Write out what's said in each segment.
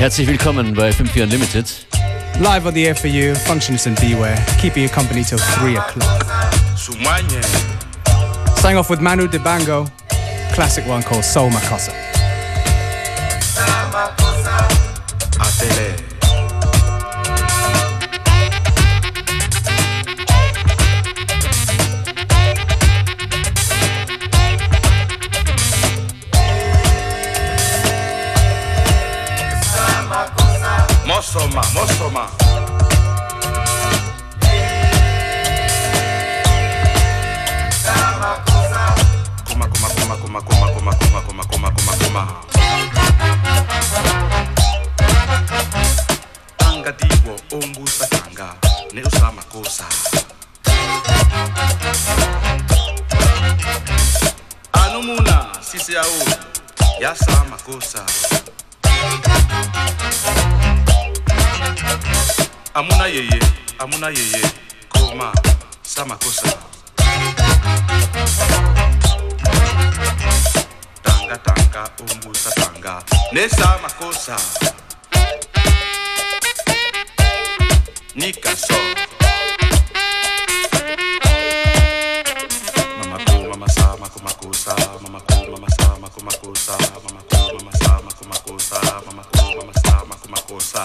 Aber jetzt, herzlich willkommen bei FM4 Unlimited. Live on the air for you, Functionist and Beware, keeping you company till 3 o'clock. Starting off with Manu Dibango, classic one called Soul Makossa. Yeye amuna yeye. Koma samakosa. Tanga tanga umbusa tanga. Nesamakosa nikaso mamako mamasa makomakosa mamako mamasa makomakosa mamako mamasa makomakosa mamako mamasa makomakosa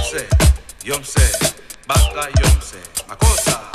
Yomse, Yomse, Baka Yomse, Makosa.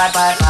bye, bye, bye.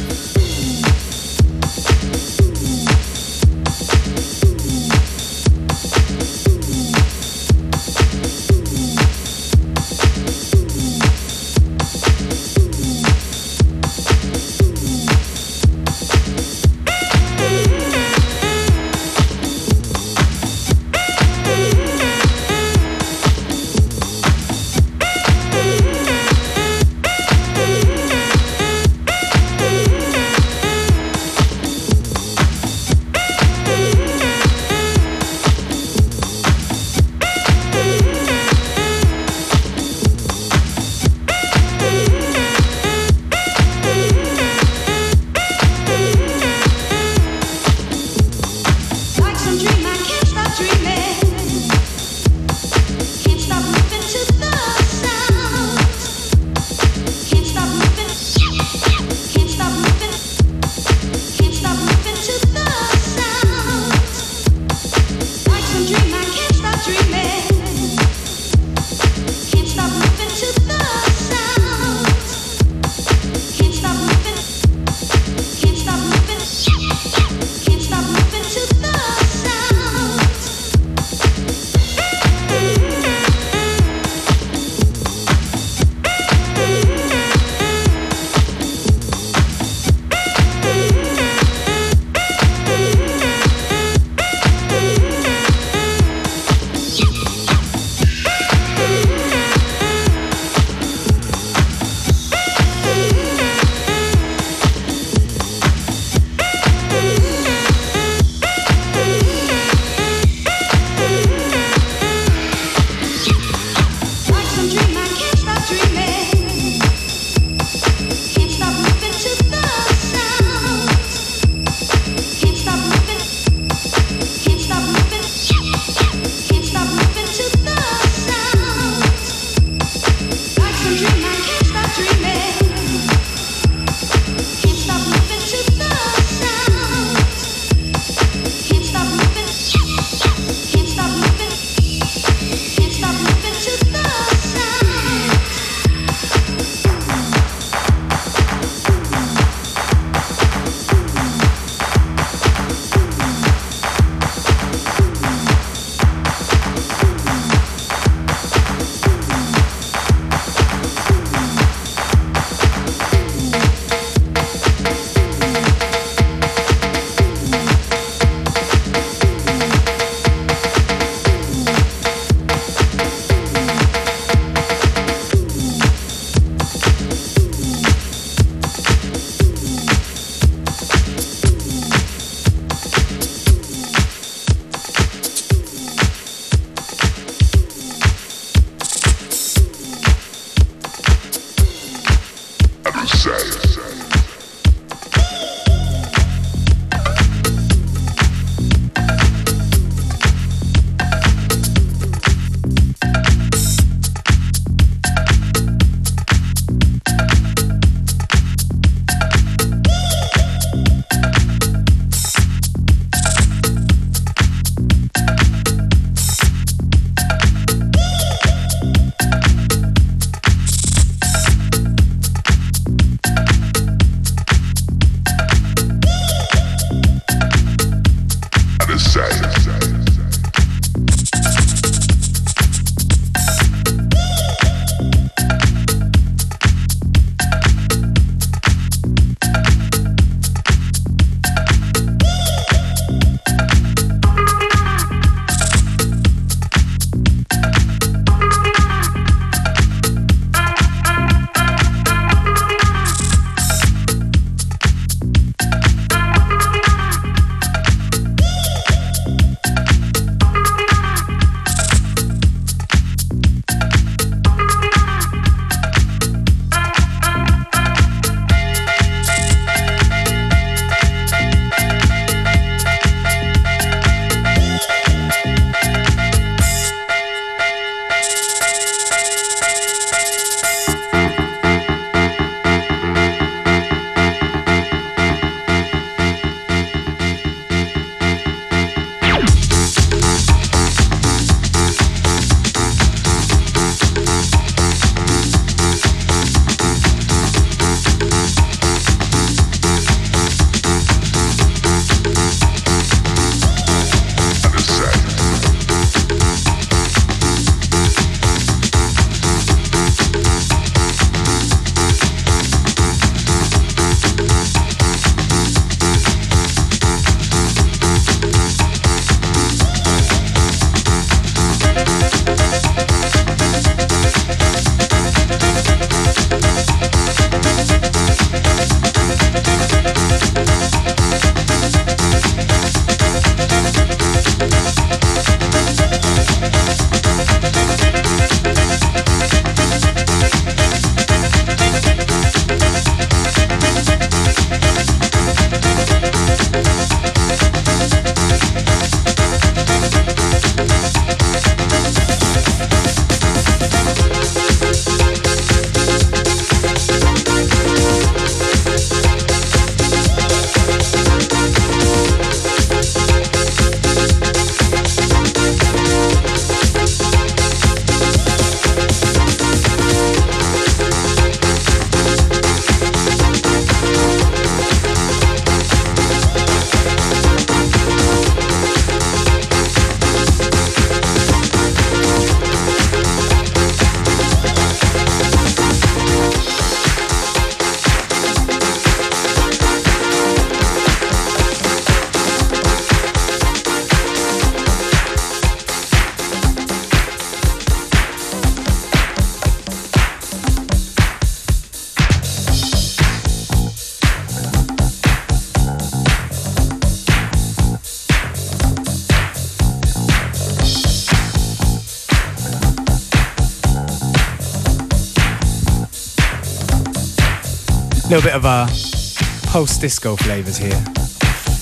little bit of uh, a post disco flavors here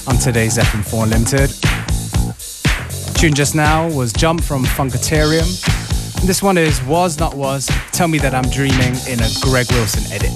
on today's FM4 Unlimited. Tune just now was Jump from Funkatarium. This one is Was Not Was, Tell Me That I'm Dreaming in a Greg Wilson edit.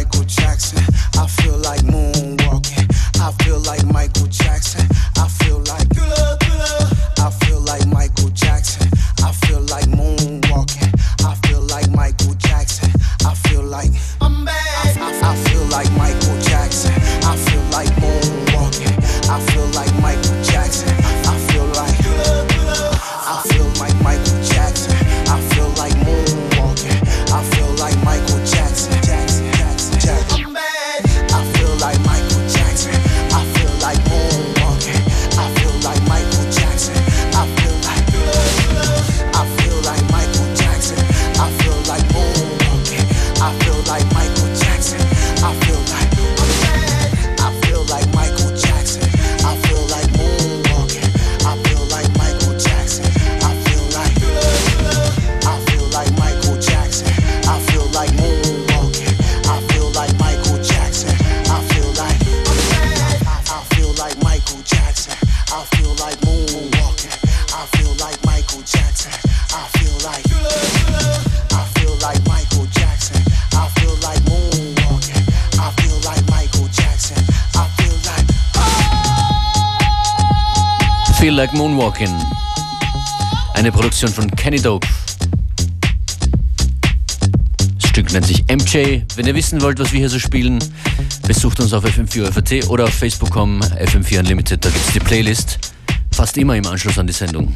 Michael Jackson. I feel like moonwalking. I feel like Michael Jackson. Moonwalking. Eine Produktion von Kenny Dope. Das Stück nennt sich MJ. Wenn ihr wissen wollt, was wir hier so spielen, besucht uns auf fm4 oder auf facebook.com fm4 Unlimited. Da gibt es die Playlist. Fast immer im Anschluss an die Sendung.